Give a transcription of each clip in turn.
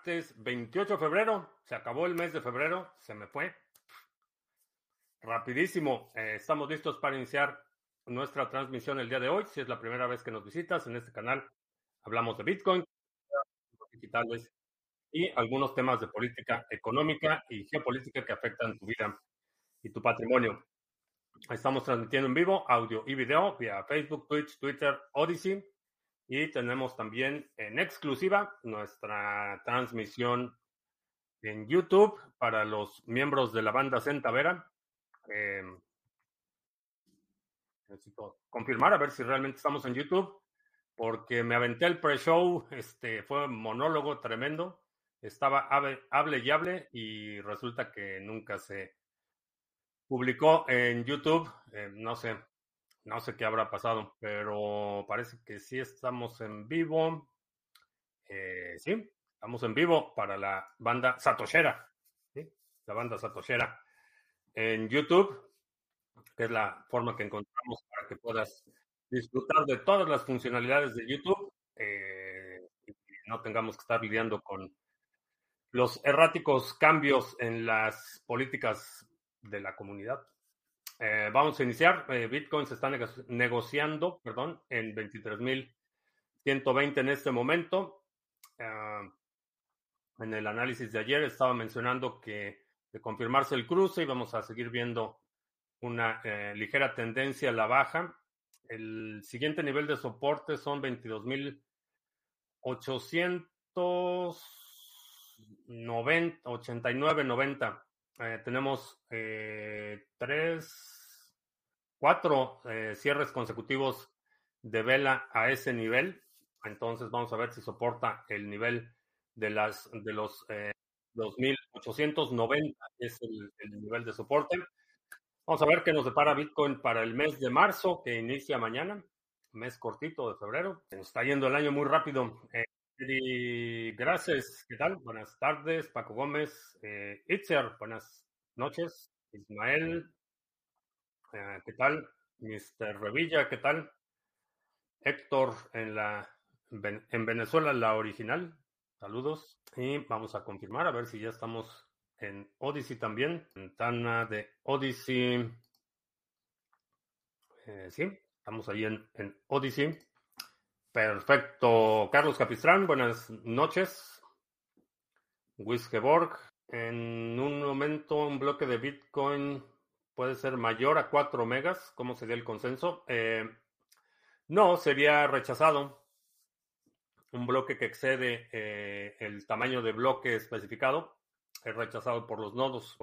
martes 28 de febrero. Se acabó el mes de febrero, se me fue. Rapidísimo. Eh, estamos listos para iniciar nuestra transmisión el día de hoy. Si es la primera vez que nos visitas en este canal, hablamos de Bitcoin, digitales y algunos temas de política económica y geopolítica que afectan tu vida y tu patrimonio. Estamos transmitiendo en vivo audio y video vía Facebook, Twitch, Twitter, Odyssey y tenemos también en exclusiva nuestra transmisión en YouTube para los miembros de la banda Centavera. Eh, necesito confirmar a ver si realmente estamos en YouTube, porque me aventé el pre-show, este, fue un monólogo tremendo. Estaba hable y hable y resulta que nunca se publicó en YouTube. Eh, no sé, no sé qué habrá pasado, pero parece que sí estamos en vivo. Eh, sí, estamos en vivo para la banda Satoshera. ¿sí? La banda Satoshera en YouTube, que es la forma que encontramos para que puedas disfrutar de todas las funcionalidades de YouTube eh, y no tengamos que estar lidiando con los erráticos cambios en las políticas de la comunidad. Eh, vamos a iniciar. Eh, Bitcoin se está negociando, perdón, en 23.120 en este momento. Ah, en el análisis de ayer estaba mencionando que de confirmarse el cruce íbamos a seguir viendo una eh, ligera tendencia a la baja. El siguiente nivel de soporte son 22.889, 89, tenemos tres cuatro eh, cierres consecutivos de vela a ese nivel. Entonces vamos a ver si soporta el nivel de las de los eh, 2.890 es el, nivel de soporte. Vamos a ver qué nos depara Bitcoin para el mes de marzo que inicia mañana, mes cortito de febrero. Está yendo el año muy rápido. Gracias, ¿qué tal? Buenas tardes, Paco Gómez, eh, Itzer, buenas noches, Ismael, eh, ¿Qué tal? Mr. Revilla, ¿qué tal? Héctor en la en Venezuela, la original. Saludos. Y vamos a confirmar a ver si ya estamos en Odyssey también. Ventana de Odyssey. Eh, sí, estamos ahí en, en Odyssey. Perfecto. Carlos Capistrán, buenas noches. Wiskeborg. En un momento, un bloque de Bitcoin puede ser mayor a 4 megas. ¿Cómo sería el consenso? Eh, no, sería rechazado. Un bloque que excede eh, el tamaño de bloque especificado es rechazado por los nodos.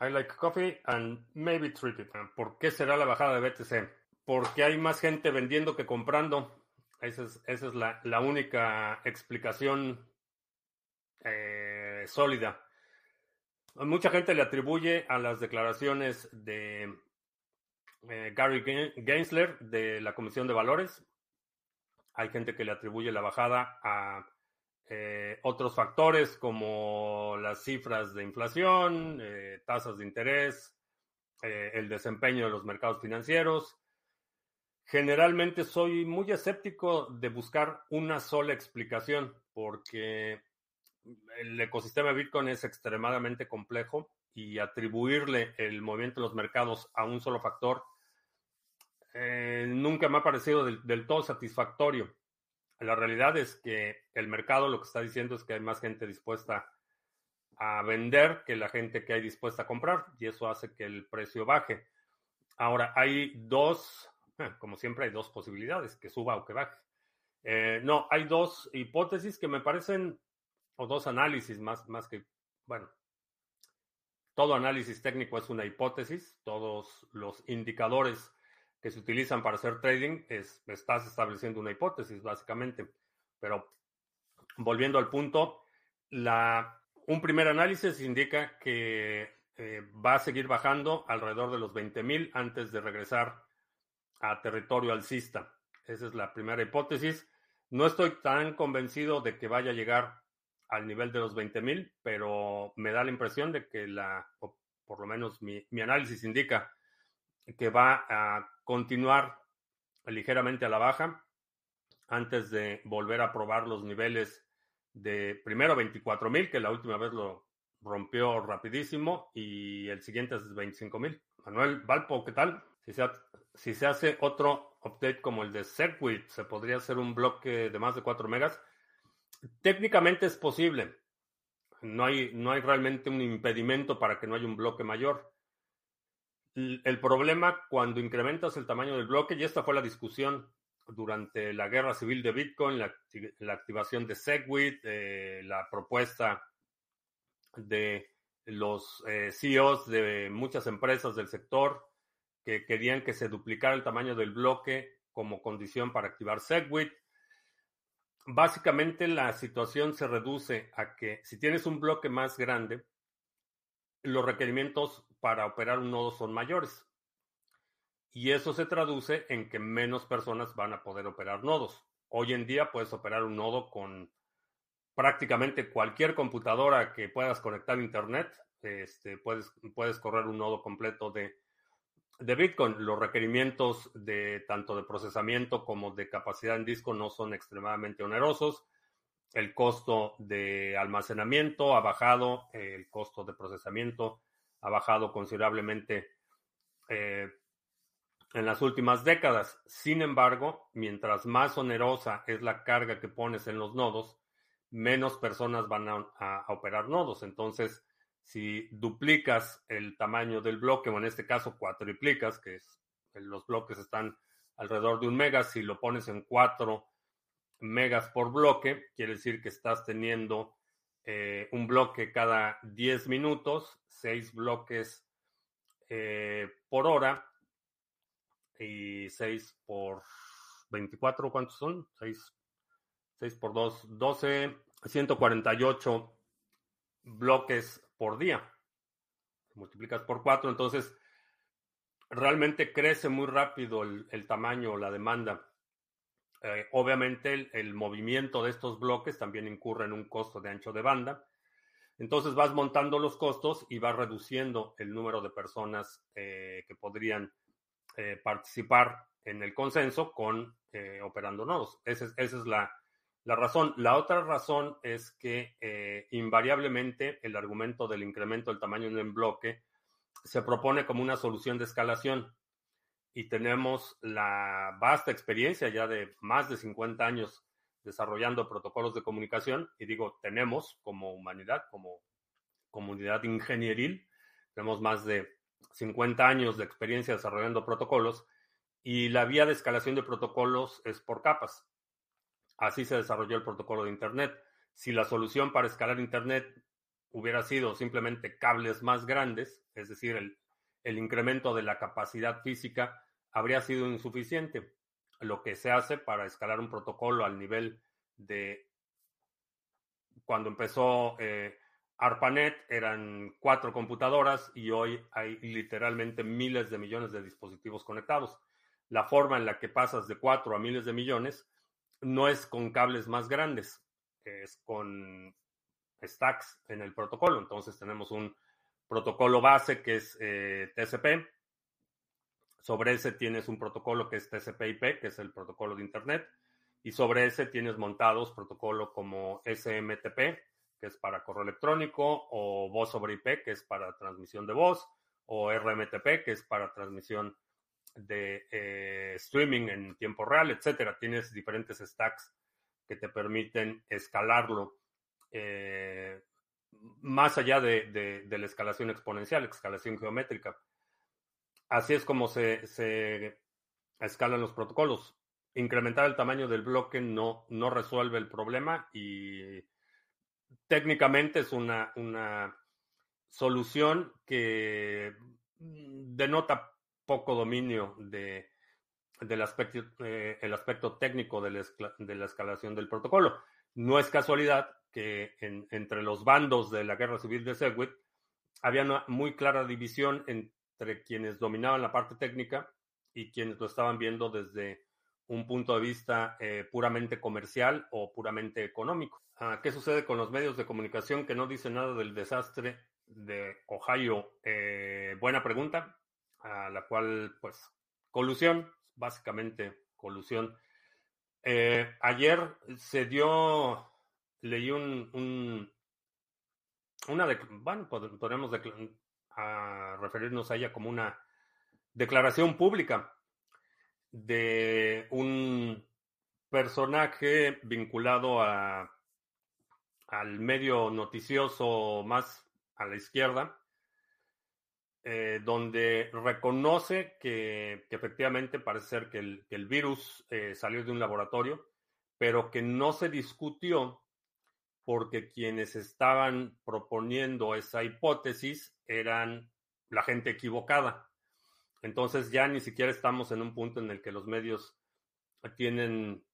I like coffee and maybe treat it. ¿Por qué será la bajada de BTC? Porque hay más gente vendiendo que comprando. Esa es, la, única explicación eh, sólida. Mucha gente le atribuye a las declaraciones de eh, Gary Gensler de la Comisión de Valores. Hay gente que le atribuye la bajada a eh, otros factores como las cifras de inflación, tasas de interés, el desempeño de los mercados financieros. Generalmente soy muy escéptico de buscar una sola explicación porque el ecosistema Bitcoin es extremadamente complejo y atribuirle el movimiento de los mercados a un solo factor eh, nunca me ha parecido del, todo satisfactorio. La realidad es que el mercado lo que está diciendo es que hay más gente dispuesta a vender que la gente que hay dispuesta a comprar y eso hace que el precio baje. Ahora, hay dos, como siempre, hay dos posibilidades, que suba o que baje. Eh, no, hay dos hipótesis que me parecen o dos análisis más, más que, bueno, todo análisis técnico es una hipótesis, todos los indicadores que se utilizan para hacer trading es, estás estableciendo una hipótesis, básicamente. Pero volviendo al punto, la, un primer análisis indica que eh, va a seguir bajando alrededor de los 20.000 antes de regresar a territorio alcista. Esa es la primera hipótesis. No estoy tan convencido de que vaya a llegar al nivel de los 20.000, pero me da la impresión de que la, o por lo menos mi, análisis indica que va a continuar ligeramente a la baja antes de volver a probar los niveles de primero 24.000, que la última vez lo rompió rapidísimo, y el siguiente es 25.000. Manuel Valpo, ¿qué tal? Si se, hace otro update como el de Segwit, ¿se podría hacer un bloque de más de 4 megas? Técnicamente es posible. No hay, no hay realmente un impedimento para que no haya un bloque mayor. El problema cuando incrementas el tamaño del bloque, y esta fue la discusión durante la guerra civil de Bitcoin, la, activación de Segwit, eh, la propuesta de los eh, CEOs de muchas empresas del sector que querían que se duplicara el tamaño del bloque como condición para activar Segwit. Básicamente la situación se reduce a que si tienes un bloque más grande, los requerimientos para operar un nodo son mayores. Y eso se traduce en que menos personas van a poder operar nodos. Hoy en día puedes operar un nodo con prácticamente cualquier computadora que puedas conectar a Internet. Este, puedes, puedes correr un nodo completo de, de Bitcoin. Los requerimientos de tanto de procesamiento como de capacidad en disco no son extremadamente onerosos. El costo de almacenamiento ha bajado, el costo de procesamiento ha bajado considerablemente eh, en las últimas décadas. Sin embargo, mientras más onerosa es la carga que pones en los nodos, menos personas van a, operar nodos. Entonces, si duplicas el tamaño del bloque, o en este caso cuatriplicas, que los bloques están alrededor de un mega, si lo pones en cuatro megas por bloque, quiere decir que estás teniendo eh, un bloque cada 10 minutos, 6 bloques eh, por hora y 6 por 24, ¿cuántos son? 6, 6 por 2, 12, 148 bloques por día. Multiplicas por 4, entonces realmente crece muy rápido el, tamaño, la demanda. Eh, obviamente el, movimiento de estos bloques también incurre en un costo de ancho de banda. Entonces vas montando los costos y vas reduciendo el número de personas eh, que podrían eh, participar en el consenso con operando nodos. Esa es, la, la, razón. La otra razón es que invariablemente el argumento del incremento del tamaño en bloque se propone como una solución de escalación y tenemos la vasta experiencia ya de más de 50 años desarrollando protocolos de comunicación, y digo tenemos como humanidad, como comunidad ingenieril, tenemos más de 50 años de experiencia desarrollando protocolos, y la vía de escalación de protocolos es por capas. Así se desarrolló el protocolo de Internet. Si la solución para escalar Internet hubiera sido simplemente cables más grandes, es decir, el, incremento de la capacidad física habría sido insuficiente. Lo que se hace para escalar un protocolo al nivel de cuando empezó eh, ARPANET eran cuatro computadoras y hoy hay literalmente miles de millones de dispositivos conectados. La forma en la que pasas de cuatro a miles de millones no es con cables más grandes, es con stacks en el protocolo. Entonces tenemos un protocolo base que es eh, TCP. Sobre ese tienes un protocolo que es TCP/IP, que es el protocolo de Internet. Y sobre ese tienes montados protocolos como SMTP, que es para correo electrónico, o voz sobre IP, que es para transmisión de voz, o RMTP, que es para transmisión de eh, streaming en tiempo real, etcétera. Tienes diferentes stacks que te permiten escalarlo eh, más allá de, la escalación exponencial, escalación geométrica. Así es como se, escalan los protocolos. Incrementar el tamaño del bloque no, no resuelve el problema y técnicamente es una, una solución que denota poco dominio de, del aspecto, eh, el aspecto técnico de la, escalación del protocolo. No es casualidad que entre los bandos de la guerra civil de Segwit había una muy clara división entre quienes dominaban la parte técnica y quienes lo estaban viendo desde un punto de vista eh, puramente comercial o puramente económico. Ah, ¿Qué sucede con los medios de comunicación que no dicen nada del desastre de Ohio? Eh, buena pregunta, a la cual, pues, colusión, básicamente colusión. Eh, ayer se dio, leí un, un una de, bueno, podemos referirnos a ella como una declaración pública de un personaje vinculado a, al medio noticioso más a la izquierda, eh, donde reconoce que, efectivamente parece ser que el, virus eh, salió de un laboratorio, pero que no se discutió porque quienes estaban proponiendo esa hipótesis eran la gente equivocada. Entonces ya ni siquiera estamos en un punto en el que los medios tienen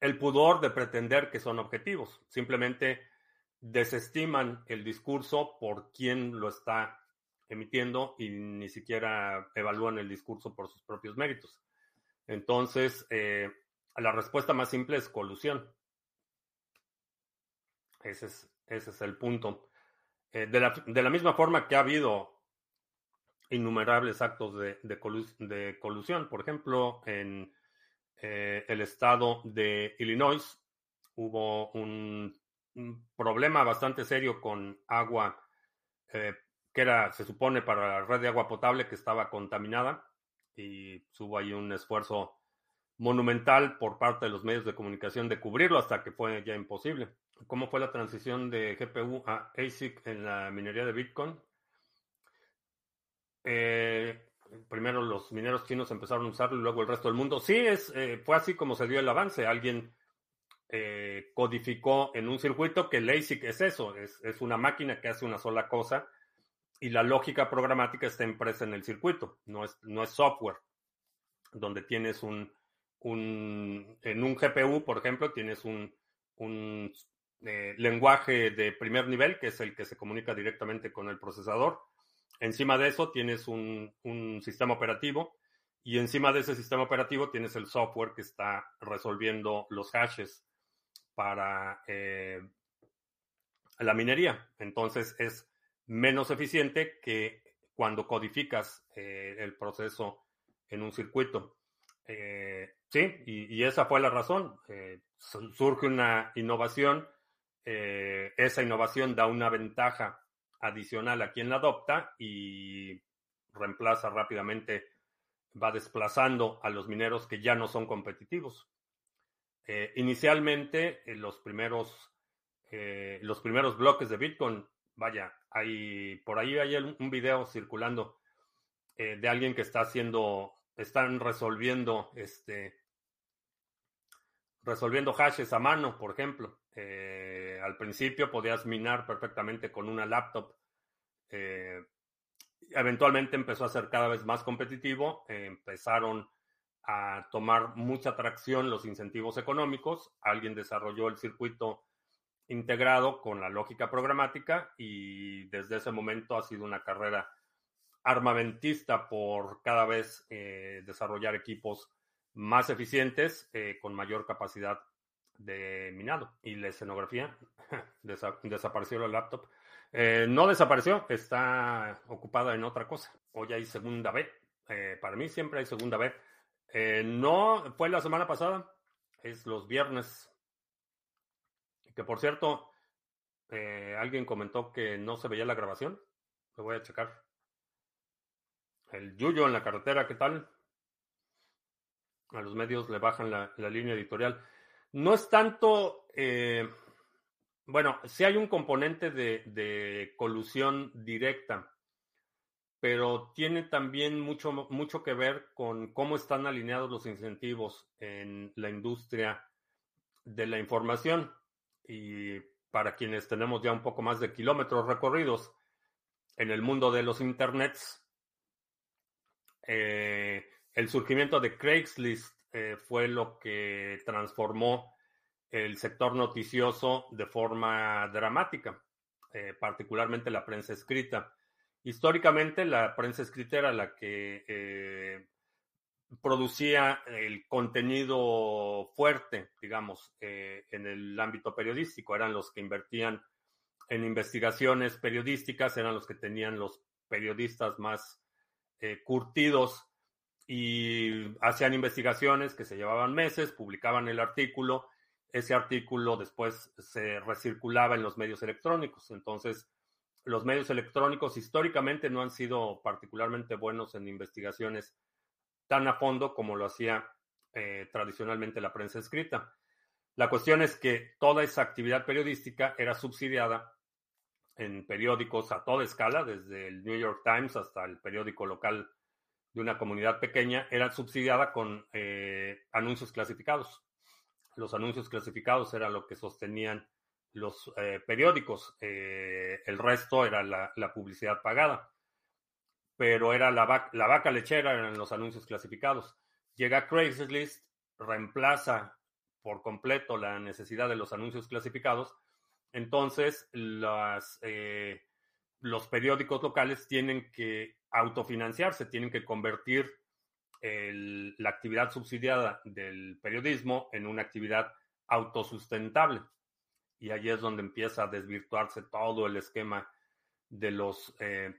el pudor de pretender que son objetivos. Simplemente desestiman el discurso por quien lo está emitiendo y ni siquiera evalúan el discurso por sus propios méritos. Entonces, eh, la respuesta más simple es colusión. Ese es, el punto. Eh, de, la, misma forma que ha habido innumerables actos de, colusión, por ejemplo, en eh, el estado de Illinois hubo un, problema bastante serio con agua que era, se supone, para la red de agua potable que estaba contaminada y hubo ahí un esfuerzo monumental por parte de los medios de comunicación de cubrirlo hasta que fue ya imposible. ¿Cómo fue la transición de GPU a ASIC en la minería de Bitcoin? Eh, primero los mineros chinos empezaron a usarlo y luego el resto del mundo. Sí, es, eh, fue así como se dio el avance. Alguien eh, codificó en un circuito que el ASIC es eso, es, una máquina que hace una sola cosa y la lógica programática está impresa en el circuito, no es, no es software, donde tienes un, un, en un GPU, por ejemplo, tienes un, un eh, lenguaje de primer nivel, que es el que se comunica directamente con el procesador. Encima de eso tienes un, sistema operativo y encima de ese sistema operativo tienes el software que está resolviendo los hashes para eh, la minería. Entonces es menos eficiente que cuando codificas eh, el proceso en un circuito. sí, y, esa fue la razón. surge una innovación eh, esa innovación da una ventaja adicional a quien la adopta y reemplaza rápidamente, va desplazando a los mineros que ya no son competitivos. Eh, inicialmente, los, primeros, eh, los primeros bloques de Bitcoin, vaya, hay, por ahí hay un video circulando de alguien que está haciendo, están resolviendo, este, resolviendo hashes a mano, por ejemplo. Eh, al principio podías minar perfectamente con una laptop. Eh, eventualmente empezó a ser cada vez más competitivo. empezaron a tomar mucha tracción los incentivos económicos. Alguien desarrolló el circuito integrado con la lógica programática y desde ese momento ha sido una carrera armamentista por cada vez eh, desarrollar equipos más eficientes con mayor capacidad de minado. Y la escenografía, desapareció la laptop. Eh, no desapareció, está ocupada en otra cosa. Hoy hay segunda. Eh, para mí siempre hay segunda. Eh, no fue la semana pasada, es los viernes. Que por cierto, alguien comentó que no se veía la grabación. Lo voy a checar. El Yuyo en la carretera, ¿qué tal? A los medios le bajan la línea editorial. No es tanto, eh, bueno, sí hay un componente de, colusión directa, pero tiene también mucho, mucho que ver con cómo están alineados los incentivos en la industria de la información. Y para quienes tenemos ya un poco más de kilómetros recorridos en el mundo de los internets, eh, el surgimiento de Craigslist eh, fue lo que transformó el sector noticioso de forma dramática, eh, particularmente la prensa escrita. Históricamente la prensa escrita era la que eh, producía el contenido fuerte, digamos, en el ámbito periodístico. Eran los que invertían en investigaciones periodísticas, eran los que tenían los periodistas más curtidos y hacían investigaciones que se llevaban meses, publicaban el artículo, ese artículo después se recirculaba en los medios electrónicos. Entonces, los medios electrónicos históricamente no han sido particularmente buenos en investigaciones tan a fondo como lo hacía eh, tradicionalmente la prensa escrita. La cuestión es que toda esa actividad periodística era subsidiada en periódicos a toda escala, desde el New York Times hasta el periódico local de una comunidad pequeña, era subsidiada con eh, anuncios clasificados. Los anuncios clasificados era lo que sostenían los eh, periódicos, el resto era la, publicidad pagada, pero era la, la vaca lechera en los anuncios clasificados. Llega Craigslist, reemplaza por completo la necesidad de los anuncios clasificados entonces, eh, los periódicos locales tienen que autofinanciarse, tienen que convertir la actividad subsidiada del periodismo en una actividad autosustentable. Y ahí es donde empieza a desvirtuarse todo el esquema de los, eh,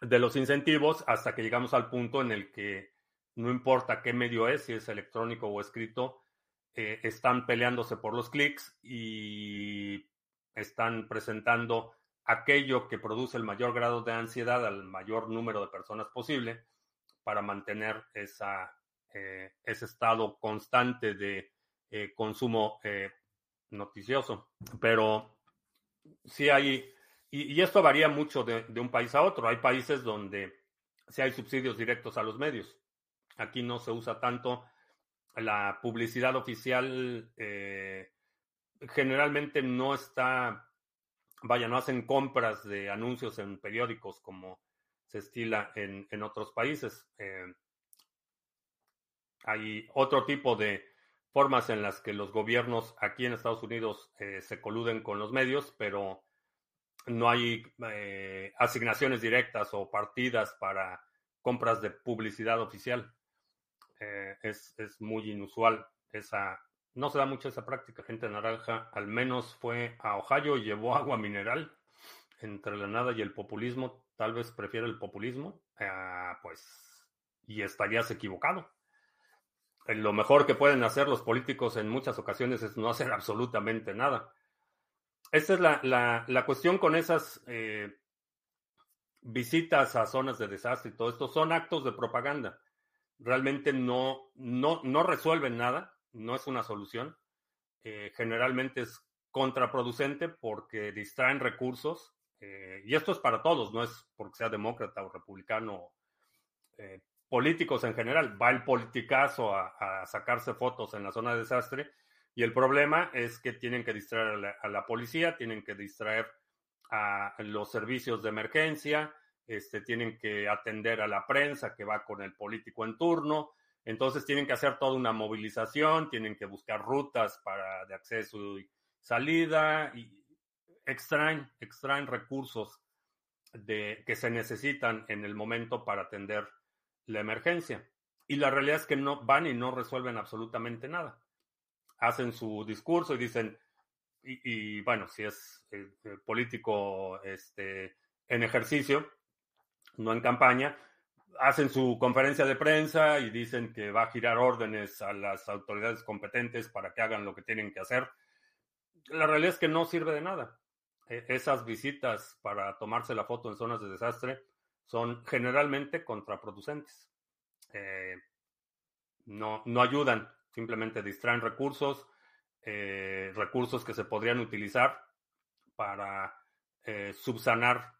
de los incentivos hasta que llegamos al punto en el que no importa qué medio es, si es electrónico o escrito, eh, están peleándose por los clics y están presentando aquello que produce el mayor grado de ansiedad al mayor número de personas posible para mantener esa, eh, ese estado constante de eh, consumo noticioso. Pero sí hay, y, esto varía mucho de, un país a otro. Hay países donde sí hay subsidios directos a los medios. Aquí no se usa tanto la publicidad oficial generalmente no está, vaya, no hacen compras de anuncios en periódicos como se estila en, otros países. Eh, hay otro tipo de formas en las que los gobiernos aquí en Estados Unidos eh, se coluden con los medios, pero no hay eh, asignaciones directas o partidas para compras de publicidad oficial. es, es, muy inusual esa, no se da mucho esa práctica. Gente naranja al menos fue a Ohio y llevó agua mineral. Entre la nada y el populismo, tal vez prefiere el populismo. Ah, pues, y estarías equivocado. Eh, lo mejor que pueden hacer los políticos en muchas ocasiones es no hacer absolutamente nada. Esta es la, cuestión con esas eh, visitas a zonas de desastre y todo esto. Son actos de propaganda. Realmente no, no, no resuelven nada no es una solución. Eh, generalmente es contraproducente porque distraen recursos. Eh, y esto es para todos, no es porque sea demócrata o republicano, políticos en general. Va el politicazo a, sacarse fotos en la zona de desastre y el problema es que tienen que distraer a la, policía, tienen que distraer a los servicios de emergencia, este, tienen que atender a la prensa que va con el político en turno, entonces tienen que hacer toda una movilización, tienen que buscar rutas para de acceso y salida y extraen, extraen recursos de, que se necesitan en el momento para atender la emergencia. Y la realidad es que no van y no resuelven absolutamente nada. Hacen su discurso y dicen, y, bueno, si es eh, eh, político este, en ejercicio, no en campaña, hacen su conferencia de prensa y dicen que va a girar órdenes a las autoridades competentes para que hagan lo que tienen que hacer. La realidad es que no sirve de nada. E, esas visitas para tomarse la foto en zonas de desastre son generalmente contraproducentes. Eh, no, no ayudan, simplemente distraen recursos, eh, recursos que se podrían utilizar para eh, subsanar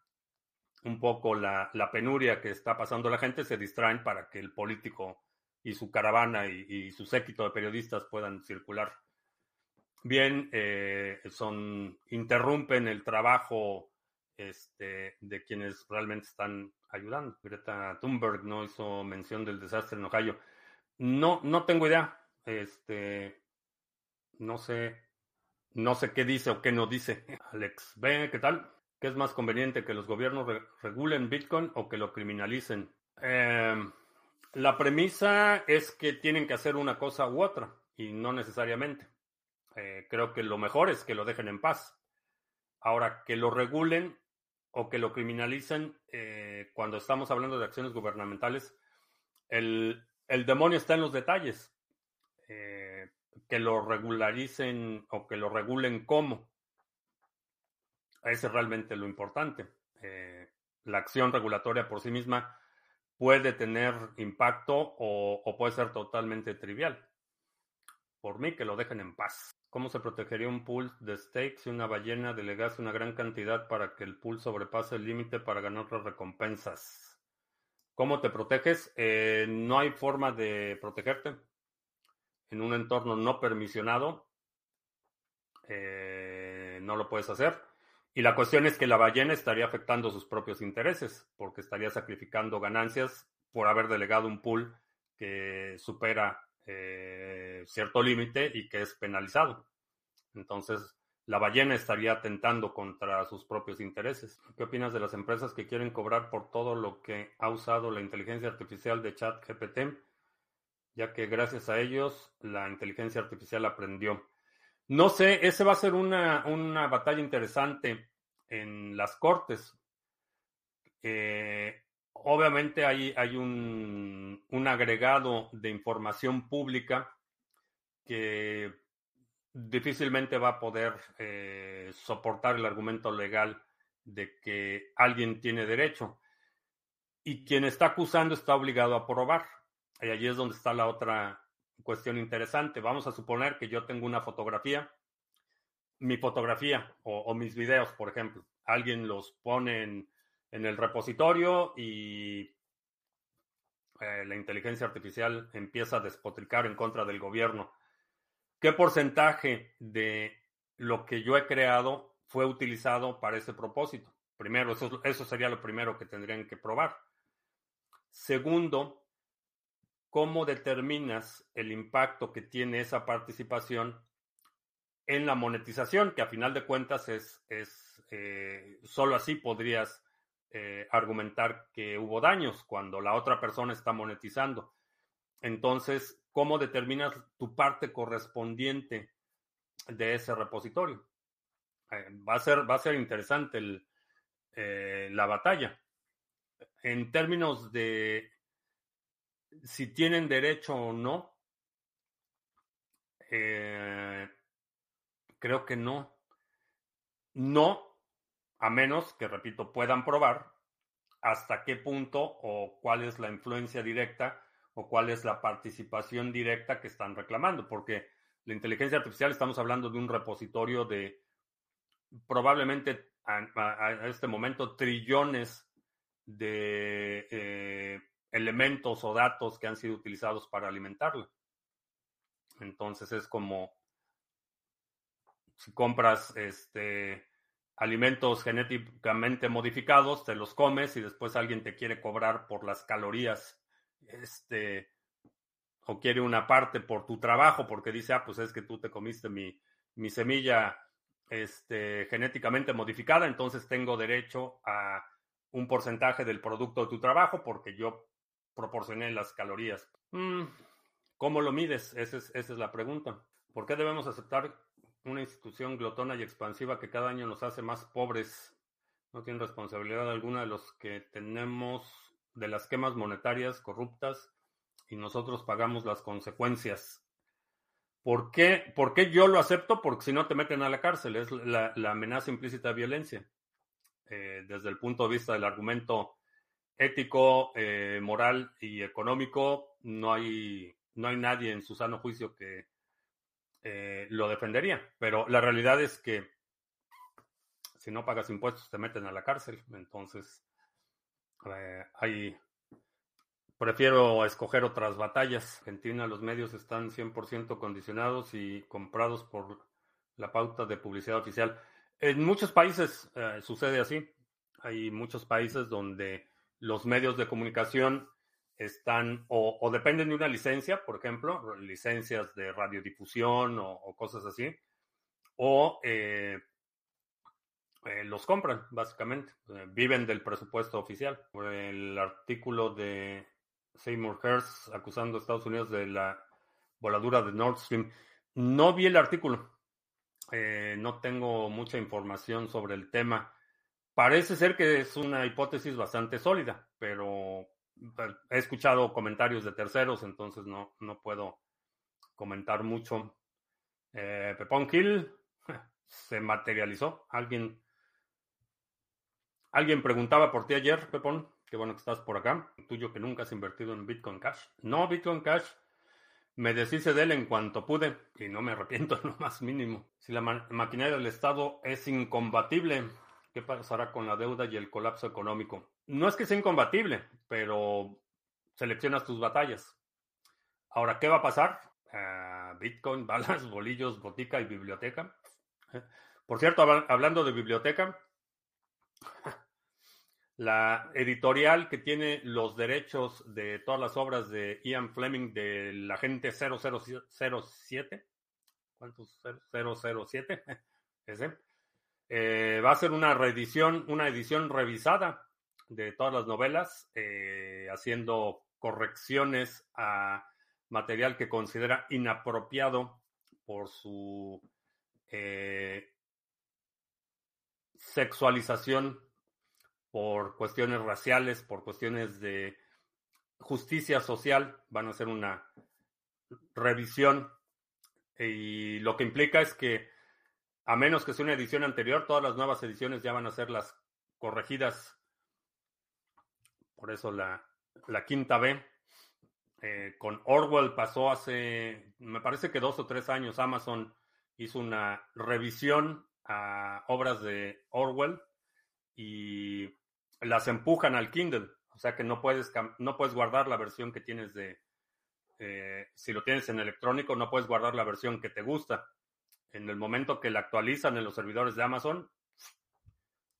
un poco la, penuria que está pasando la gente, se distraen para que el político y su caravana y, su séquito de periodistas puedan circular bien, eh, son, interrumpen el trabajo este, de quienes realmente están ayudando. Greta Thunberg no hizo mención del desastre en Ohio. No, no tengo idea. Este, no sé, no sé qué dice o qué no dice. Alex ve ¿qué tal? ¿Qué es más conveniente que los gobiernos regulen Bitcoin o que lo criminalicen? Em, la premisa es que tienen que hacer una cosa u otra y no necesariamente. Eh, creo que lo mejor es que lo dejen en paz. Ahora, que lo regulen o que lo criminalicen, eh, cuando estamos hablando de acciones gubernamentales, El, el demonio está en los detalles. Eh, que lo regularicen o que lo regulen cómo. Ese es realmente lo importante. Eh, la acción regulatoria por sí misma puede tener impacto o, puede ser totalmente trivial. Por mí, que lo dejen en paz. ¿Cómo se protegería un pool de stakes si una ballena delegase una gran cantidad para que el pool sobrepase el límite para ganar las recompensas? ¿Cómo te proteges? Eh, no hay forma de protegerte en un entorno no permisionado. Eh, no lo puedes hacer. Y la cuestión es que la ballena estaría afectando sus propios intereses, porque estaría sacrificando ganancias por haber delegado un pool que supera eh, cierto límite y que es penalizado. Entonces, la ballena estaría atentando contra sus propios intereses. ¿Qué opinas de las empresas que quieren cobrar por todo lo que ha usado la inteligencia artificial de ChatGPT? Ya que gracias a ellos la inteligencia artificial aprendió. No sé, ese va a ser una, una batalla interesante en las cortes. Eh, obviamente hay, hay un, un, agregado de información pública que difícilmente va a poder eh, soportar el argumento legal de que alguien tiene derecho. Y quien está acusando está obligado a probar. Y allí es donde está la otra cuestión interesante. Vamos a suponer que yo tengo una fotografía, mi fotografía o, o mis videos, por ejemplo. Alguien los pone en, en el repositorio y eh, la inteligencia artificial empieza a despotricar en contra del gobierno. ¿Qué porcentaje de lo que yo he creado fue utilizado para ese propósito? Primero, eso, eso sería lo primero que tendrían que probar. Segundo, ¿cómo determinas el impacto que tiene esa participación en la monetización? Que a final de cuentas es, es eh, solo así podrías eh, argumentar que hubo daños cuando la otra persona está monetizando. Entonces, ¿cómo determinas tu parte correspondiente de ese repositorio? Eh, va, a ser, va a ser interesante la batalla. En términos de si tienen derecho o no, creo que no. No a menos que, repito, puedan probar hasta qué punto o cuál es la influencia directa o cuál es la participación directa que están reclamando, porque la inteligencia artificial estamos hablando de un repositorio de probablemente a, este momento trillones de eh, elementos o datos que han sido utilizados para alimentarla. Entonces es como si compras este alimentos genéticamente modificados, te los comes y después alguien te quiere cobrar por las calorías, este, o quiere una parte por tu trabajo porque dice, ah, pues es que tú te comiste mi, mi semilla este, genéticamente modificada, entonces tengo derecho a un porcentaje del producto de tu trabajo porque yo proporcioné las calorías. Mm, ¿Cómo lo mides? Esa es, la pregunta. ¿Por qué debemos aceptar una institución glotona y expansiva que cada año nos hace más pobres. No tiene responsabilidad alguna de los que tenemos de las quemas monetarias corruptas y nosotros pagamos las consecuencias. ¿Por qué, ¿Por qué yo lo acepto? Porque si no te meten a la cárcel, es la, amenaza implícita de violencia. Eh, desde el punto de vista del argumento ético, eh, moral y económico, no hay, no hay nadie en su sano juicio que eh, lo defendería. Pero la realidad es que si no pagas impuestos te meten a la cárcel. Entonces, eh, ahí prefiero escoger otras batallas. Argentina, los medios están 100% condicionados y comprados por la pauta de publicidad oficial. En muchos países sucede así. Hay muchos países donde los medios de comunicación están o, dependen de una licencia, por ejemplo, licencias de radiodifusión o, cosas así, o eh, eh, los compran, básicamente. Eh, viven del presupuesto oficial. El artículo de Seymour Hersh acusando a Estados Unidos de la voladura de Nord Stream. No vi el artículo. no tengo mucha información sobre el tema. Parece ser que es una hipótesis bastante sólida, pero he escuchado comentarios de terceros, entonces no, no puedo comentar mucho. Eh, Pepón Kill se materializó. Alguien, alguien preguntaba por ti ayer, Pepón. Qué bueno que estás por acá. Tuyo que nunca has invertido en Bitcoin Cash. No, Bitcoin Cash. Me deshice de él en cuanto pude y no me arrepiento en lo más mínimo. Si la maquinaria del Estado es incompatible, ¿qué pasará con la deuda y el colapso económico? No es que sea incompatible, pero seleccionas tus batallas. Ahora, ¿qué va a pasar? Uh, Bitcoin, balas, bolillos, botica y biblioteca. Por cierto, hablando de biblioteca, la editorial que tiene los derechos de todas las obras de Ian Fleming de la gente 0007, ¿cuántos? 007, ese, eh, va a ser una reedición, una edición revisada de todas las novelas, eh, haciendo correcciones a material que considera inapropiado por su eh, sexualización por cuestiones raciales, por cuestiones de justicia social, van a hacer una revisión y lo que implica es que a menos que sea una edición anterior, todas las nuevas ediciones ya van a ser las corregidas. Por eso la, quinta B. Eh, con Orwell pasó hace, me parece que dos o tres años, Amazon hizo una revisión a obras de Orwell y las empujan al Kindle. O sea que no puedes, no puedes guardar la versión que tienes de, eh, si lo tienes en electrónico, no puedes guardar la versión que te gusta. En el momento que la actualizan en los servidores de Amazon,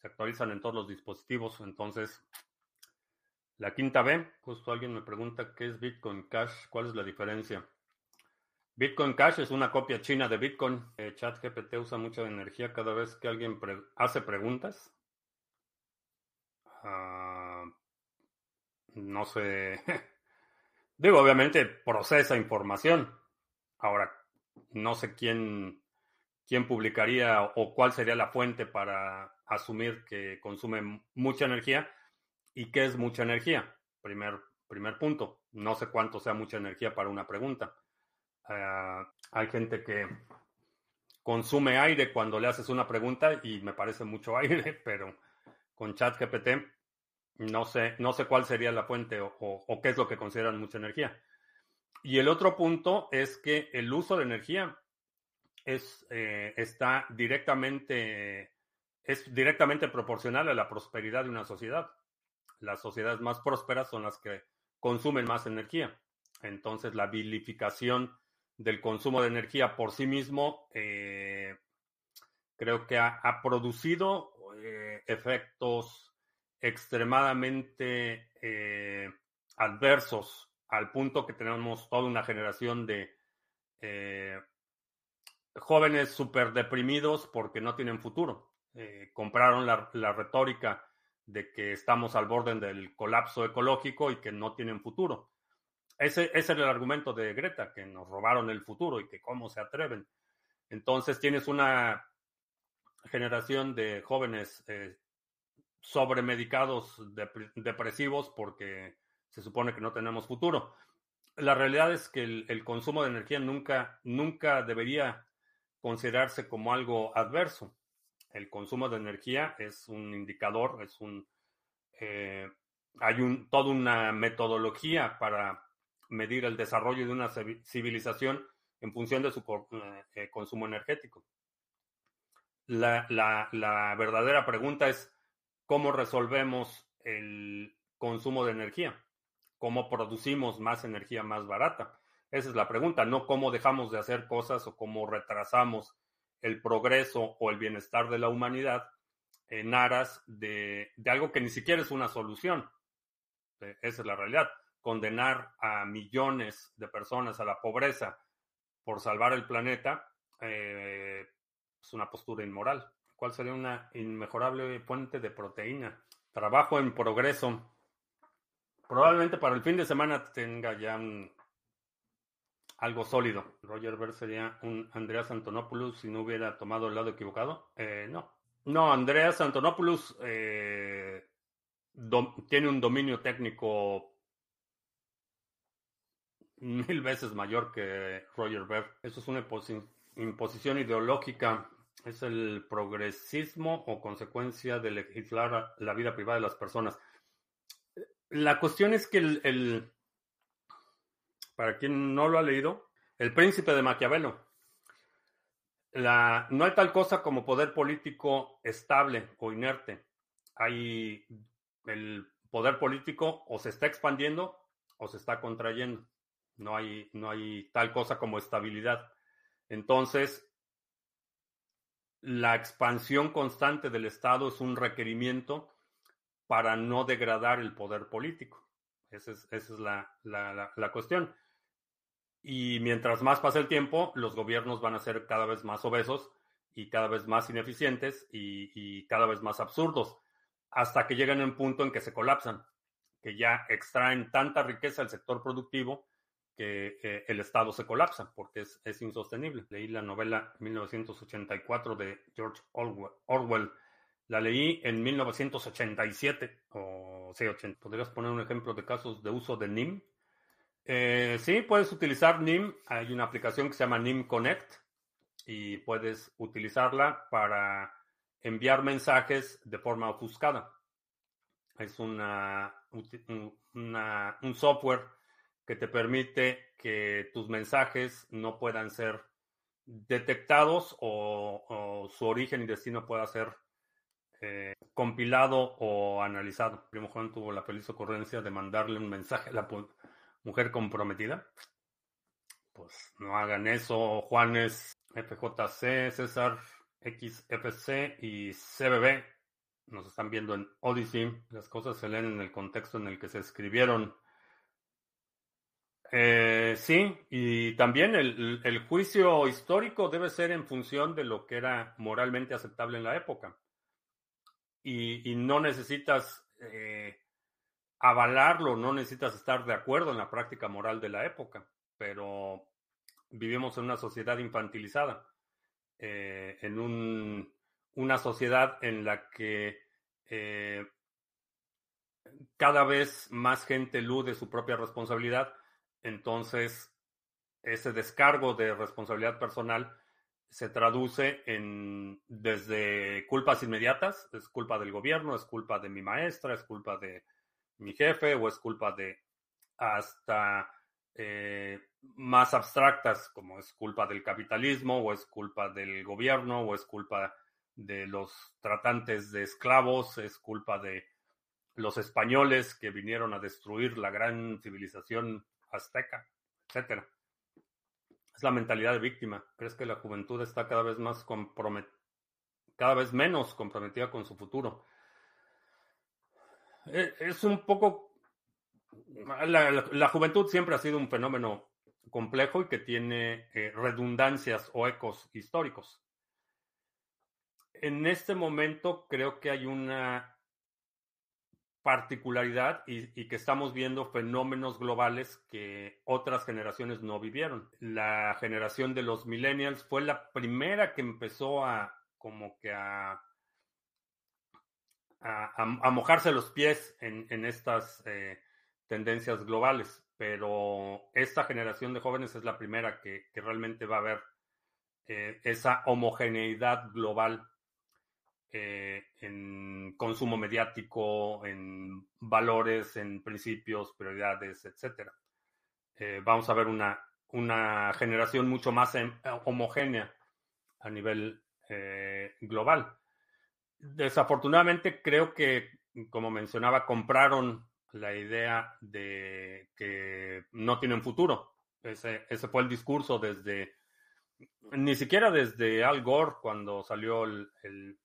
se actualizan en todos los dispositivos. Entonces, la quinta B, justo alguien me pregunta qué es Bitcoin Cash, cuál es la diferencia. Bitcoin Cash es una copia china de Bitcoin. Eh, ChatGPT usa mucha energía cada vez que alguien hace preguntas. Ah, no sé. Digo, obviamente procesa información. Ahora, no sé quién, quién publicaría o cuál sería la fuente para asumir que consume mucha energía y qué es mucha energía. Primer, primer punto. No sé cuánto sea mucha energía para una pregunta. Ah, hay gente que consume aire cuando le haces una pregunta y me parece mucho aire, pero con ChatGPT no sé, no sé cuál sería la fuente o, qué es lo que consideran mucha energía. Y el otro punto es que el uso de energía es, eh, está directamente, es directamente proporcional a la prosperidad de una sociedad. Las sociedades más prósperas son las que consumen más energía. Entonces, la vilificación del consumo de energía por sí mismo eh, creo que ha, producido eh, efectos extremadamente adversos al punto que tenemos toda una generación de jóvenes súper deprimidos porque no tienen futuro. Eh, compraron la, retórica de que estamos al borde del colapso ecológico y que no tienen futuro. Ese, ese, es el argumento de Greta, que nos robaron el futuro y que cómo se atreven. Entonces tienes una generación de jóvenes sobremedicados depresivos porque se supone que no tenemos futuro. La realidad es que el, consumo de energía nunca, nunca debería considerarse como algo adverso. El consumo de energía es un indicador, es un eh, hay un, toda una metodología para medir el desarrollo de una civilización en función de su eh, consumo energético. La, la verdadera pregunta es, cómo resolvemos el consumo de energía, cómo producimos más energía más barata. Esa es la pregunta, no cómo dejamos de hacer cosas o cómo retrasamos el progreso o el bienestar de la humanidad en aras de, algo que ni siquiera es una solución. Eh, esa es la realidad. Condenar a millones de personas a la pobreza por salvar el planeta eh, es una postura inmoral. ¿Cuál sería una inmejorable fuente de proteína? Trabajo en progreso. Probablemente para el fin de semana tenga ya algo sólido. Roger Ver sería un Andreas Antonopoulos si no hubiera tomado el lado equivocado. Eh, no. No, Andreas Antonopoulos eh, tiene un dominio técnico mil veces mayor que Roger Ver. Eso es una imposición ideológica. Es el progresismo o consecuencia de legislar la vida privada de las personas. La cuestión es que el, para quien no lo ha leído, el príncipe de Maquiavelo. No hay tal cosa como poder político estable o inerte. Hay el poder político o se está expandiendo o se está contrayendo. No hay, no hay tal cosa como estabilidad. Entonces, la expansión constante del Estado es un requerimiento para no degradar el poder político. Esa es, esa es la, la, cuestión. Y mientras más pasa el tiempo, los gobiernos van a ser cada vez más obesos y cada vez más ineficientes y, y cada vez más absurdos, hasta que llegan a un punto en que se colapsan, que ya extraen tanta riqueza del sector productivo que el Estado se colapsa porque es, es, insostenible. Leí la novela 1984 de George Orwell. La leí en 1987 o sí, 80. ¿Podrías poner un ejemplo de casos de uso de NIM? Eh, sí, puedes utilizar NIM. Hay una aplicación que se llama NIM Connect y puedes utilizarla para enviar mensajes de forma ofuscada. Es una, un software que te permite que tus mensajes no puedan ser detectados o, su origen y destino pueda ser eh, compilado o analizado. Primo Juan tuvo la feliz ocurrencia de mandarle un mensaje a la mujer comprometida. Pues no hagan eso, Juanes, FJC, César, XFC y CBB. Nos están viendo en Odyssey. Las cosas se leen en el contexto en el que se escribieron. Eh, sí, y también el, juicio histórico debe ser en función de lo que era moralmente aceptable en la época. Y, no necesitas eh, avalarlo, no necesitas estar de acuerdo en la práctica moral de la época, pero vivimos en una sociedad infantilizada, eh, en una sociedad en la que cada vez más gente elude su propia responsabilidad entonces, ese descargo de responsabilidad personal se traduce en desde culpas inmediatas, es culpa del gobierno, es culpa de mi maestra, es culpa de mi jefe o es culpa de hasta eh, más abstractas como es culpa del capitalismo o es culpa del gobierno o es culpa de los tratantes de esclavos, es culpa de los españoles que vinieron a destruir la gran civilización azteca, etcétera. Es la mentalidad de víctima. ¿Crees que la juventud está cada vez más comprometida, cada vez menos comprometida con su futuro? E, es un poco... La, juventud siempre ha sido un fenómeno complejo y que tiene eh, redundancias o ecos históricos. En este momento creo que hay una particularidad y, que estamos viendo fenómenos globales que otras generaciones no vivieron. La generación de los millennials fue la primera que empezó a como que a, a, mojarse los pies en, estas eh, tendencias globales, pero esta generación de jóvenes es la primera que, realmente va a ver eh, esa homogeneidad global eh, en consumo mediático, en valores, en principios, prioridades, etc. Eh, vamos a ver una, una generación mucho más em, homogénea a nivel eh, global. Desafortunadamente, creo que, como mencionaba, compraron la idea de que no tienen futuro. Ese, ese fue el discurso desde, ni siquiera desde Al Gore, cuando salió el el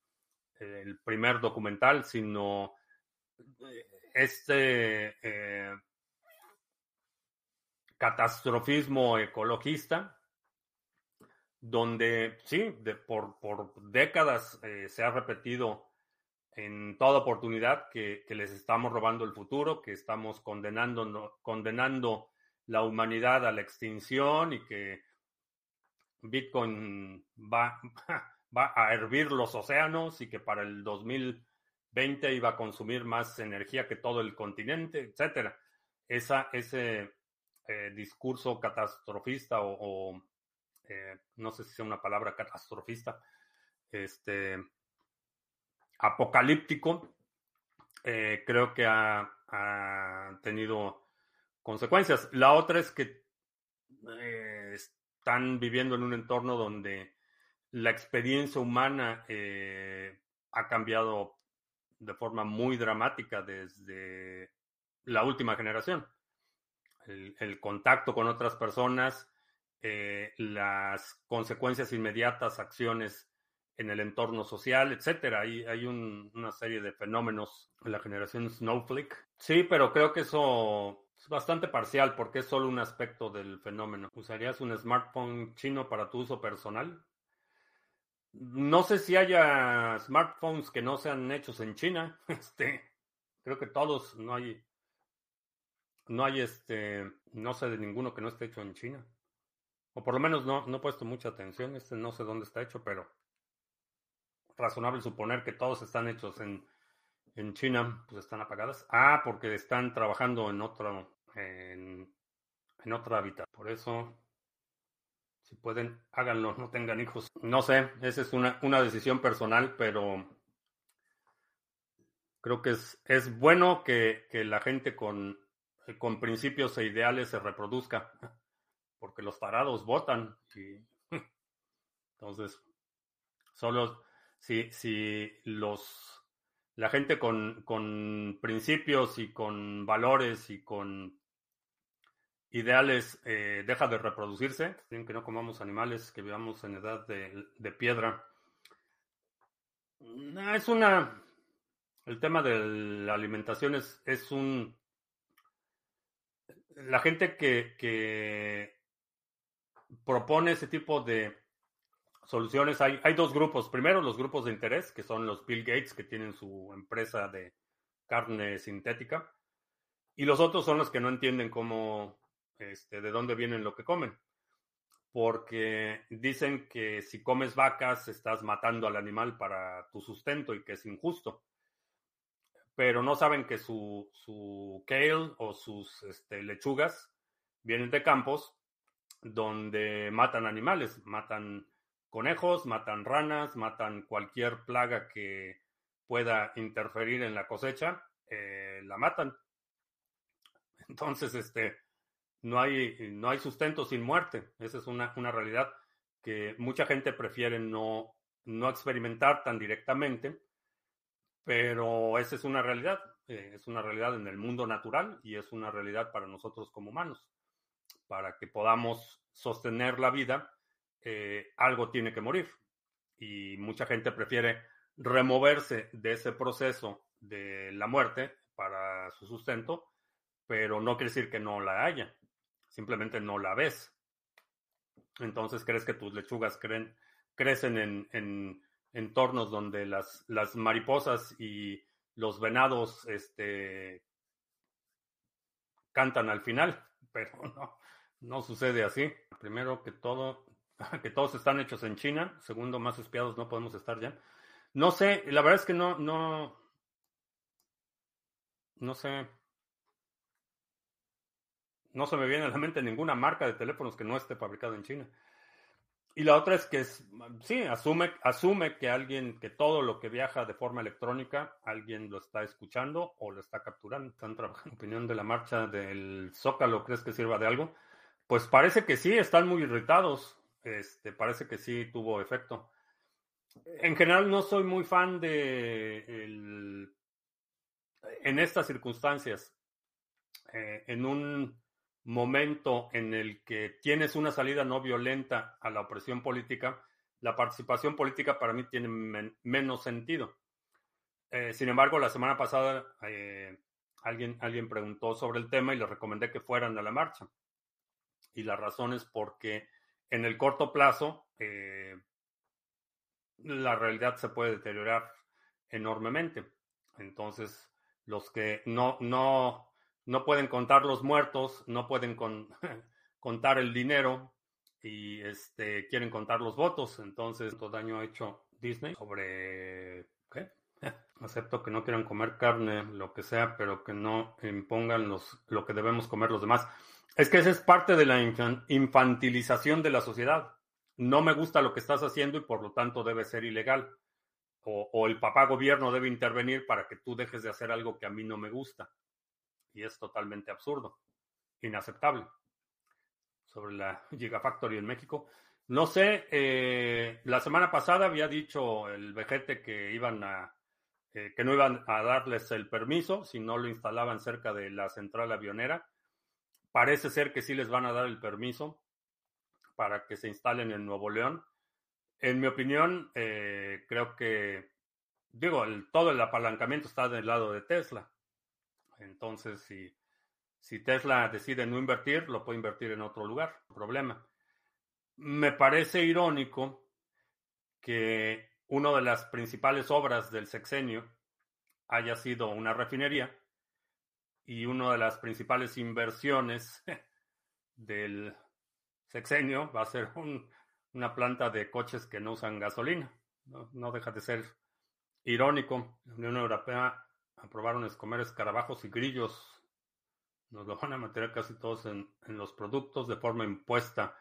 primer documental, sino eh, este eh, catastrofismo ecologista, donde sí, de, por, por, décadas eh, se ha repetido en toda oportunidad que, que, les estamos robando el futuro, que estamos condenando, condenando la humanidad a la extinción y que Bitcoin va, va a hervir los océanos y que para el 2020 iba a consumir más energía que todo el continente, etcétera. Esa, ese eh, discurso catastrofista o, eh, no sé si sea una palabra catastrofista, este, apocalíptico, eh, creo que ha, tenido consecuencias. La otra es que están viviendo en un entorno donde la experiencia humana ha cambiado de forma muy dramática desde la última generación. El, contacto con otras personas, eh, las consecuencias inmediatas, acciones en el entorno social, etcétera. Hay, hay una serie de fenómenos en la generación Snowflake. Sí, pero creo que eso es bastante parcial porque es solo un aspecto del fenómeno. ¿Usarías un smartphone chino para tu uso personal? No sé si haya smartphones que no sean hechos en China. Este, creo que todos, no hay, no hay este, no sé de ninguno que no esté hecho en China. O por lo menos no, he puesto mucha atención. Este no sé dónde está hecho, pero razonable suponer que todos están hechos en, en China, pues están apagadas. Ah, porque están trabajando en otro, en, en otra hábitat. Por eso si pueden, háganlo, no tengan hijos. No sé, esa es una, una decisión personal, pero creo que es, es bueno que, la gente con, con principios e ideales se reproduzca, porque los parados votan. Y, entonces, solo si, si los, la gente con, con principios y con valores y con ideales eh, deja de reproducirse, que no comamos animales, que vivamos en edad de, piedra. Es una... El tema de la alimentación es, es un... La gente que, que propone ese tipo de soluciones, hay, hay dos grupos. Primero, los grupos de interés, que son los Bill Gates, que tienen su empresa de carne sintética. Y los otros son los que no entienden cómo este, de dónde vienen lo que comen. Porque dicen que si comes vacas estás matando al animal para tu sustento y que es injusto. Pero no saben que su, su kale o sus este, lechugas vienen de campos donde matan animales, matan conejos, matan ranas, matan cualquier plaga que pueda interferir en la cosecha, eh, la matan. Entonces, este, no hay, no hay sustento sin muerte. Esa es una, realidad que mucha gente prefiere no, no experimentar tan directamente, pero esa es una realidad. Eh, es una realidad en el mundo natural y es una realidad para nosotros como humanos. Para que podamos sostener la vida, eh, algo tiene que morir. Y mucha gente prefiere removerse de ese proceso de la muerte para su sustento, pero no quiere decir que no la haya simplemente no la ves. Entonces crees que tus lechugas creen, crecen en, en entornos donde las, las mariposas y los venados este, cantan al final, pero no, no sucede así. Primero que todo, que todos están hechos en China. Segundo, más espiados no podemos estar ya. No sé, la verdad es que no, no, no sé no se me viene a la mente ninguna marca de teléfonos que no esté fabricado en China. Y la otra es que sí, asume, asume que alguien, que todo lo que viaja de forma electrónica, alguien lo está escuchando o lo está capturando. Están trabajando. Opinión de la marcha del Zócalo, ¿crees que sirva de algo? Pues parece que sí, están muy irritados. Este, parece que sí tuvo efecto. En general no soy muy fan de en estas circunstancias. Eh, en un momento en el que tienes una salida no violenta a la opresión política, la participación política para mí tiene menos sentido. Eh, sin embargo, la semana pasada eh, alguien, alguien preguntó sobre el tema y le recomendé que fueran a la marcha. Y la razón es porque en el corto plazo eh, la realidad se puede deteriorar enormemente. Entonces, los que no, no no pueden contar los muertos, no pueden contar el dinero y este, quieren contar los votos. Entonces, todo daño ha hecho Disney sobre... ¿Qué? Acepto que no quieran comer carne, lo que sea, pero que no impongan lo que debemos comer los demás. Es que esa es parte de la infantilización de la sociedad. No me gusta lo que estás haciendo y por lo tanto debe ser ilegal. O, o, el papá gobierno debe intervenir para que tú dejes de hacer algo que a mí no me gusta. Y es totalmente absurdo, inaceptable. Sobre la Gigafactory en México. No sé, eh, la semana pasada había dicho el vejete que iban a, eh, que no iban a darles el permiso si no lo instalaban cerca de la central avionera. Parece ser que sí les van a dar el permiso para que se instalen en Nuevo León. En mi opinión, eh, creo que, digo, el, todo el apalancamiento está del lado de Tesla. Entonces, si, si Tesla decide no invertir, lo puede invertir en otro lugar, problema me parece irónico que una de las principales obras del sexenio haya sido una refinería y una de las principales inversiones del sexenio va a ser una planta de coches que no usan gasolina. No, deja de ser irónico. La Unión Europea aprobaron escomer escarabajos y grillos. Nos lo van a meter casi todos en los productos de forma impuesta.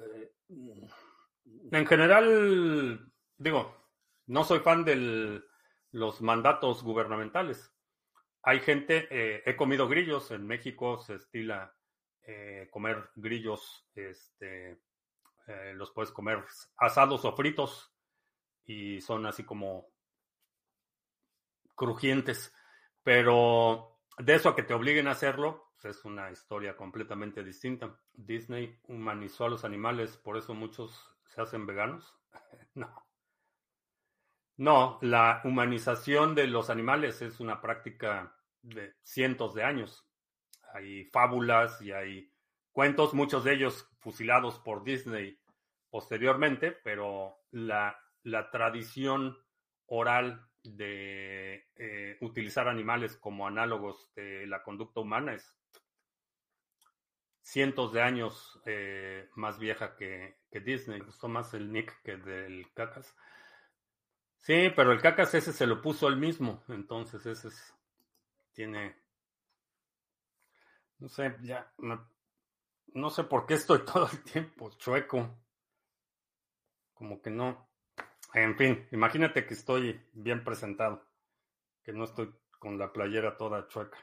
Eh, en general, digo, no soy fan de los mandatos gubernamentales. Hay gente, eh, he comido grillos, en México se estila eh, comer grillos, este, los puedes comer asados o fritos y son así como crujientes, pero de eso a que te obliguen a hacerlo, pues, es una historia completamente distinta. Disney humanizó a los animales, por eso muchos se hacen veganos. no. No, la humanización de los animales es una práctica de cientos de años. Hay fábulas y hay cuentos, muchos de ellos fusilados por Disney posteriormente, pero la, la tradición oral de eh, utilizar animales como análogos de la conducta humana es cientos de años eh, más vieja que, Disney. gustó más el Nick que del Cacas. Sí, pero el Cacas ese se lo puso él mismo. Entonces ese es, tiene... No sé, ya... No, sé por qué estoy todo el tiempo chueco. Como que no. En fin, imagínate que estoy bien presentado. Que no estoy con la playera toda chueca.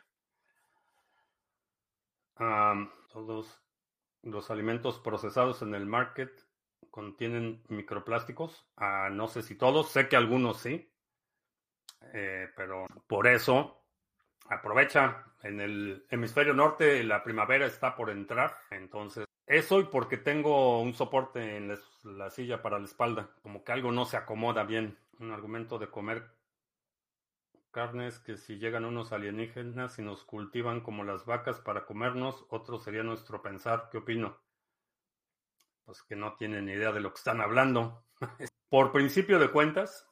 Todos los alimentos procesados en el market contienen microplásticos. Ah, no sé si todos, sé que algunos sí. Eh, pero por eso aprovecha. En el hemisferio norte la primavera está por entrar. Entonces, eso y porque tengo un soporte en la silla para la espalda. Como que algo no se acomoda bien. Un argumento de comer carnes que si llegan unos alienígenas y nos cultivan como las vacas para comernos, otro sería nuestro pensar. ¿Qué opino? Pues que no tienen idea de lo que están hablando. Por principio de cuentas,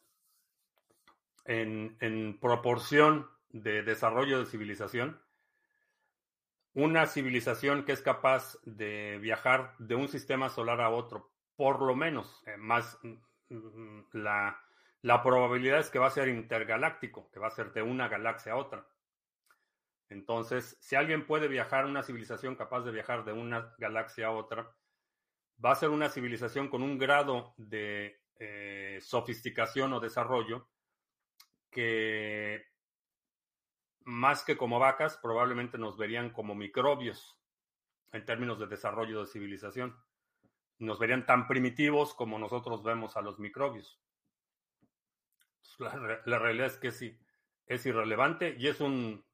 en, en proporción de desarrollo de civilización, una civilización que es capaz de viajar de un sistema solar a otro, por lo menos, eh, más mm, mm, la la probabilidad es que va a ser intergaláctico, que va a ser de una galaxia a otra. Entonces, si alguien puede viajar, una civilización capaz de viajar de una galaxia a otra, va a ser una civilización con un grado de eh, sofisticación o desarrollo que más que como vacas, probablemente nos verían como microbios en términos de desarrollo de civilización. Nos verían tan primitivos como nosotros vemos a los microbios. La, realidad es que sí, es irrelevante y es un,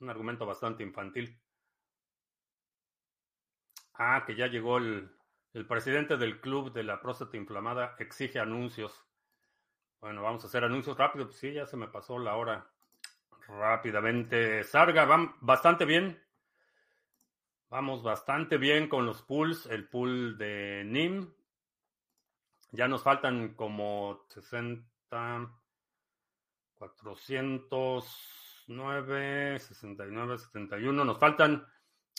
un argumento bastante infantil. Ah, que ya llegó el, el presidente del club de la próstata inflamada, exige anuncios. Bueno, vamos a hacer anuncios rápido. Pues sí, ya se me pasó la hora rápidamente. Sarga, van bastante bien. Vamos bastante bien con los pools. El pool de NIM. Ya nos faltan como 60, 409, 69, 71. Nos faltan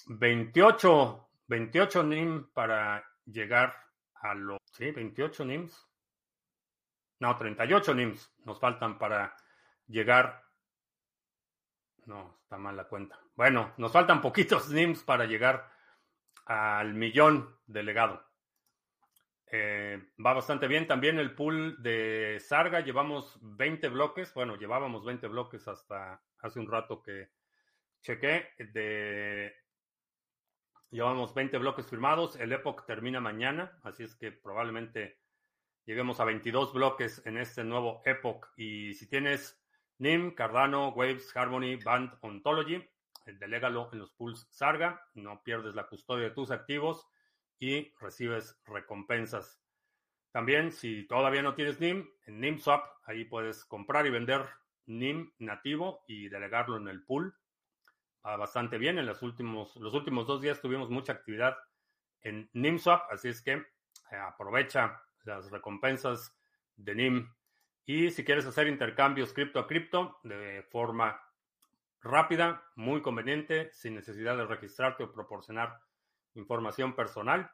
28, 28 NIM para llegar a los... Sí, 28 NIMs. no, 38 NIMS nos faltan para llegar. No, está mal la cuenta. Bueno, nos faltan poquitos NIMS para llegar al millón de legado. Eh, va bastante bien también el pool de Sarga. Llevamos 20 bloques. Bueno, llevábamos 20 bloques hasta hace un rato que chequé. De, llevamos 20 bloques firmados. El Epoch termina mañana, así es que probablemente lleguemos a 22 bloques en este nuevo Epoch. Y si tienes NIM, Cardano, Waves, Harmony, Band, Ontology, eh, delégalo en los pools Sarga. No pierdes la custodia de tus activos y recibes recompensas. También, si todavía no tienes NIM, en NIMSwap, ahí puedes comprar y vender NIM nativo y delegarlo en el pool. Va bastante bien. En los últimos, los últimos dos días tuvimos mucha actividad en NIMSwap, así es que eh, aprovecha las recompensas de NIM. Y si quieres hacer intercambios cripto a cripto de forma rápida, muy conveniente, sin necesidad de registrarte o proporcionar información personal,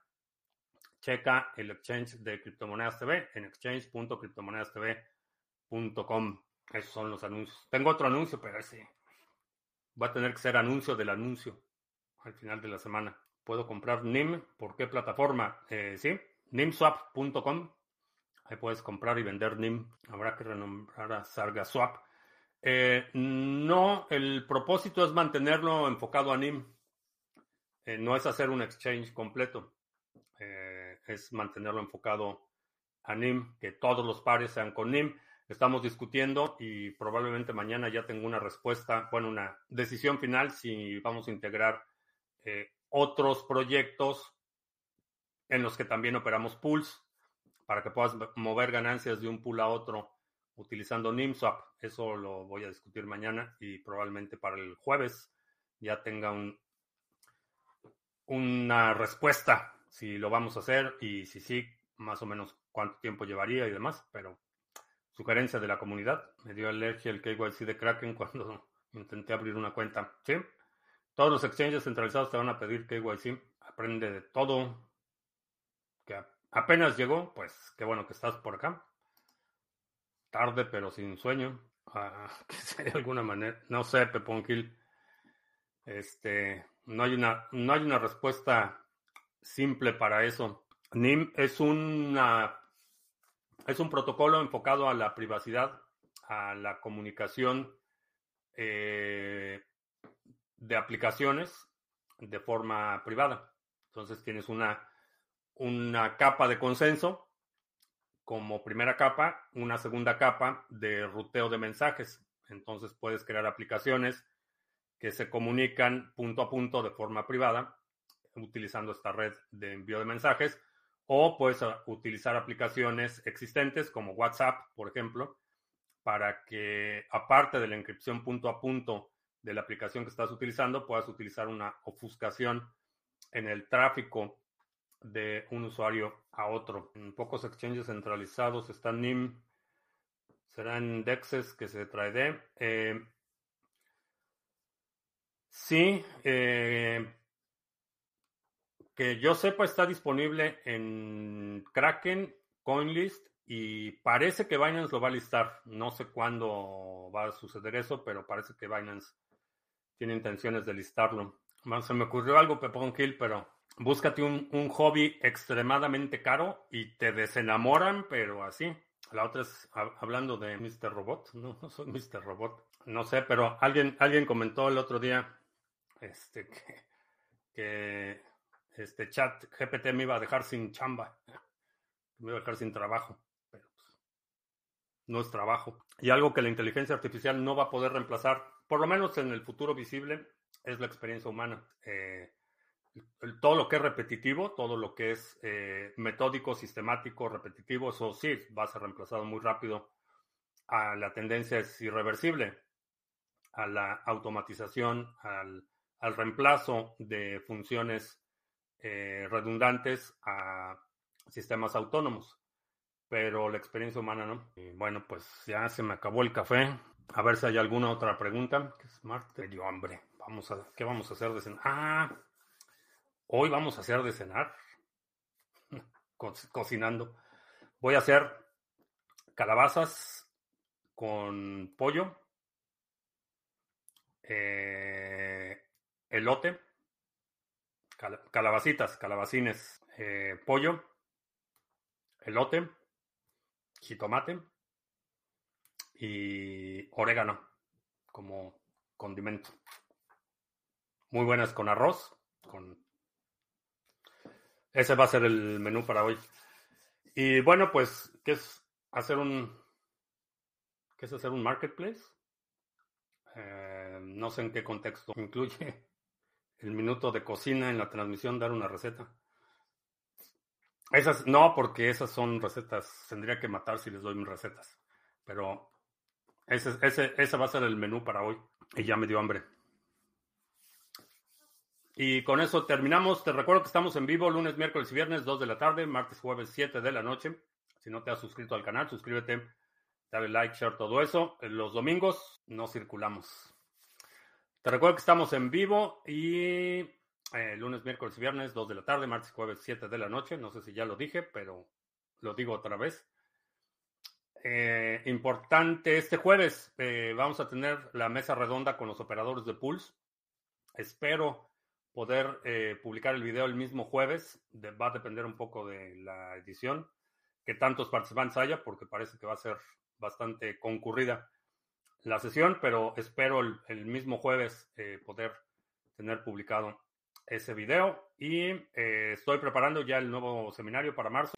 checa el exchange de criptomonedas TV en exchange.criptomonedastv.com. Esos son los anuncios. Tengo otro anuncio, pero ese va a tener que ser anuncio del anuncio al final de la semana. Puedo comprar NIM. ¿Por qué plataforma? Eh, sí, nimswap.com. Ahí puedes comprar y vender NIM. Habrá que renombrar a SargaSwap. Eh, no, el propósito es mantenerlo enfocado a NIM. Eh, no es hacer un exchange completo, eh, es mantenerlo enfocado a NIM, que todos los pares sean con NIM. Estamos discutiendo y probablemente mañana ya tengo una respuesta, bueno, una decisión final si vamos a integrar eh, otros proyectos en los que también operamos pools para que puedas mover ganancias de un pool a otro utilizando NIMSwap. Eso lo voy a discutir mañana y probablemente para el jueves ya tenga un, una respuesta si lo vamos a hacer y si sí, más o menos cuánto tiempo llevaría y demás, pero sugerencia de la comunidad. Me dio alergia el KYC de Kraken cuando intenté abrir una cuenta. ¿Sí? Todos los exchanges centralizados te van a pedir KYC. Aprende de todo. Que apenas llegó, pues qué bueno que estás por acá. Tarde, pero sin sueño. Ah, que de alguna manera. No sé, Peponquil. Este, no hay una, no hay una respuesta simple para eso. NIM es una es un protocolo enfocado a la privacidad, a la comunicación eh, de aplicaciones de forma privada. Entonces tienes una, una capa de consenso como primera capa, una segunda capa de ruteo de mensajes. Entonces puedes crear aplicaciones que se comunican punto a punto de forma privada utilizando esta red de envío de mensajes o puedes ah, utilizar aplicaciones existentes como WhatsApp, por ejemplo, para que aparte de la inscripción punto a punto de la aplicación que estás utilizando, puedas utilizar una ofuscación en el tráfico de un usuario a otro. En pocos exchanges centralizados están NIM, serán DEXes que se trae de. Eh, Sí, eh, que yo sepa está disponible en Kraken, CoinList y parece que Binance lo va a listar. No sé cuándo va a suceder eso, pero parece que Binance tiene intenciones de listarlo. Se me ocurrió algo, Pepón Kill, pero búscate un, un, hobby extremadamente caro y te desenamoran, pero así. La otra es hablando de Mr. Robot. No, no soy Mr. Robot. No sé, pero alguien, alguien comentó el otro día este, que, este chat GPT me iba a dejar sin chamba, me iba a dejar sin trabajo, pero pues, no es trabajo. Y algo que la inteligencia artificial no va a poder reemplazar, por lo menos en el futuro visible, es la experiencia humana. Eh, todo lo que es repetitivo, todo lo que es eh, metódico, sistemático, repetitivo, eso sí va a ser reemplazado muy rápido. A la tendencia es irreversible, a la automatización, al al reemplazo de funciones eh, redundantes a sistemas autónomos. Pero la experiencia humana no. bueno, pues ya se me acabó el café. A ver si hay alguna otra pregunta. Que smart. Me dio hambre. Vamos a, ¿Qué vamos a hacer de cenar? Ah, hoy vamos a hacer de cenar. cocinando. Voy a hacer calabazas con pollo, eh, elote, calabacitas, calabacines, eh, pollo, elote, jitomate y orégano como condimento. Muy buenas con arroz, con ese va a ser el menú para hoy. Y bueno, pues, ¿qué es hacer un qué es hacer un marketplace? Eh, no sé en qué contexto incluye el minuto de cocina en la transmisión, dar una receta. Esas, no, porque esas son recetas. Tendría que matar si les doy mis recetas. Pero ese, ese, ese va a ser el menú para hoy. Y ya me dio hambre. Y con eso terminamos. Te recuerdo que estamos en vivo lunes, miércoles y viernes, 2 de la tarde, martes, jueves, 7 de la noche. Si no te has suscrito al canal, suscríbete, dale like, share, todo eso. Los domingos no circulamos. Te recuerdo que estamos en vivo y eh, lunes, miércoles y viernes, 2 de la tarde, martes, jueves, 7 de la noche. No sé si ya lo dije, pero lo digo otra vez. Eh, importante, este jueves eh, vamos a tener la mesa redonda con los operadores de Pulse. Espero poder eh, publicar el video el mismo jueves. va a depender un poco de la edición, que tantos participantes haya, porque parece que va a ser bastante concurrida la sesión, pero espero el, mismo jueves eh, poder tener publicado ese video. Y eh, estoy preparando ya el nuevo seminario para marzo.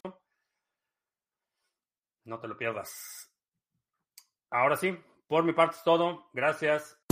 No te lo pierdas. Ahora sí, por mi parte es todo. Gracias